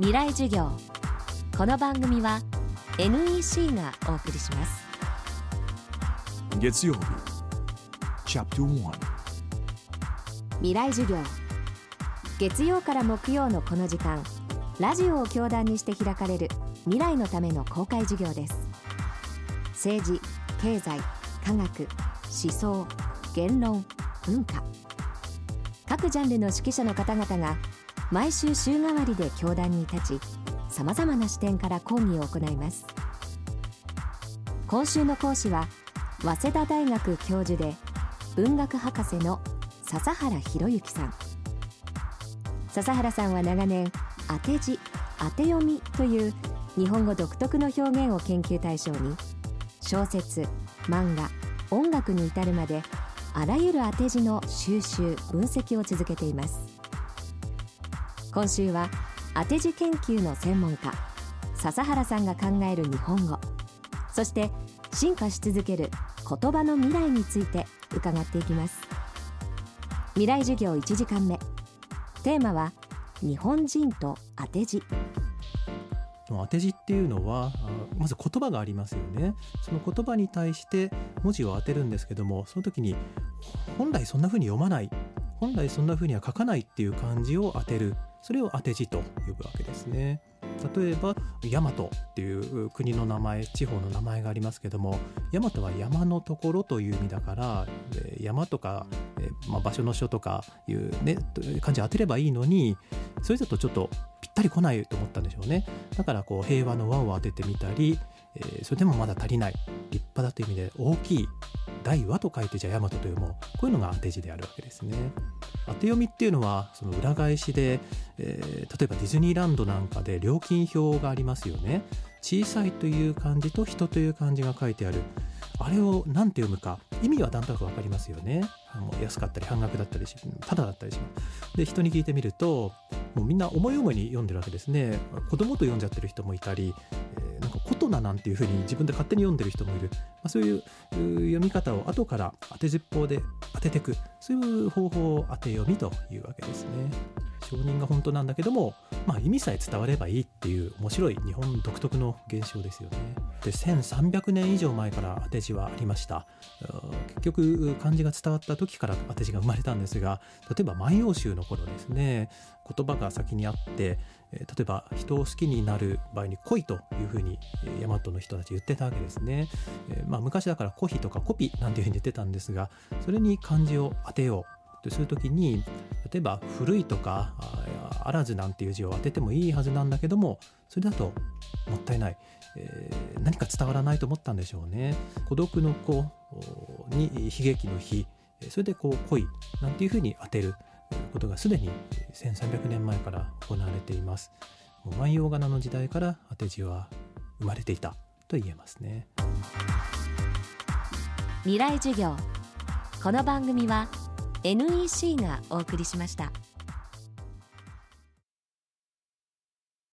未来授業。この番組は NEC がお送りします。月曜日。未来授業。月曜から木曜のこの時間ラジオを教壇にして開かれる未来のための公開授業です。政治経済科学思想言論文化。各ジャンルの指揮者の方々が毎週週替わりで教壇に立ちさまざまな視点から講義を行います。今週の講師は早稲田大学教授で文学博士の笹原博之さん。笹原さんは長年当て字当て読みという日本語独特の表現を研究対象に小説漫画音楽に至るまであらゆる当て字の収集分析を続けています。今週は当て字研究の専門家笹原さんが考える日本語そして進化し続ける言葉の未来について伺っていきます。未来授業1時間目。テーマは日本人と当て字。当て字っていうのはまず言葉がありますよね。その言葉に対して文字を当てるんですけどもその時に本来そんな風に読まない。本来そんな風には書かないっていう漢字を当てる。それを当て字と呼ぶわけですね。例えば大和っていう国の名前地方の名前がありますけども大和は山のところという意味だから山とか、まあ、場所の書とかいうね漢字当てればいいのにそれだとちょっとぴったり来ないと思ったんでしょうね。だからこう平和の和を当ててみたり、それでもまだ足りない。立派だという意味で大きい大和と書いてじゃあ大和という。こういうのが当て字であるわけですね。当て読みっていうのはその裏返しで、えー、例えばディズニーランドなんかで料金表がありますよね。小さいという漢字と人という漢字が書いてある。あれを何て読むか意味はなんとなく分かりますよね。あの安かったり半額だったりしただだったりします。で人に聞いてみるともうみんな思い思いに読んでるわけですね。子供と読んじゃってる人もいたり、えー、なんか琴名なんていうふうに自分で勝手に読んでる人もいる、まあ、そういう読み方を後から当てずっぽうで当てていくそういう方法を当て読みというわけですね。承認が本当なんだけども、まあ、意味さえ伝わればいいっていう面白い日本独特の現象ですよね。で1300年以上前から当て字はありました。結局漢字が伝わった時から当て字が生まれたんですが例えば万葉集の頃ですね言葉が先にあって例えば人を好きになる場合に恋というふうに大和の人たち言ってたわけですね、まあ、昔だからコヒとかコピなんていうふうに言ってたんですがそれに漢字を当てようとする時に例えば古いとかあらずなんていう字を当ててもいいはずなんだけどもそれだともったいない、えー、何か伝わらないと思ったんでしょうね。孤独の子に悲劇の日。それでこう恋なんていうふうに当てる。ことがすでに1300年前から行われています。万葉仮名の時代から当て字は生まれていた。と言えますね。未来授業。この番組は NEC がお送りしました。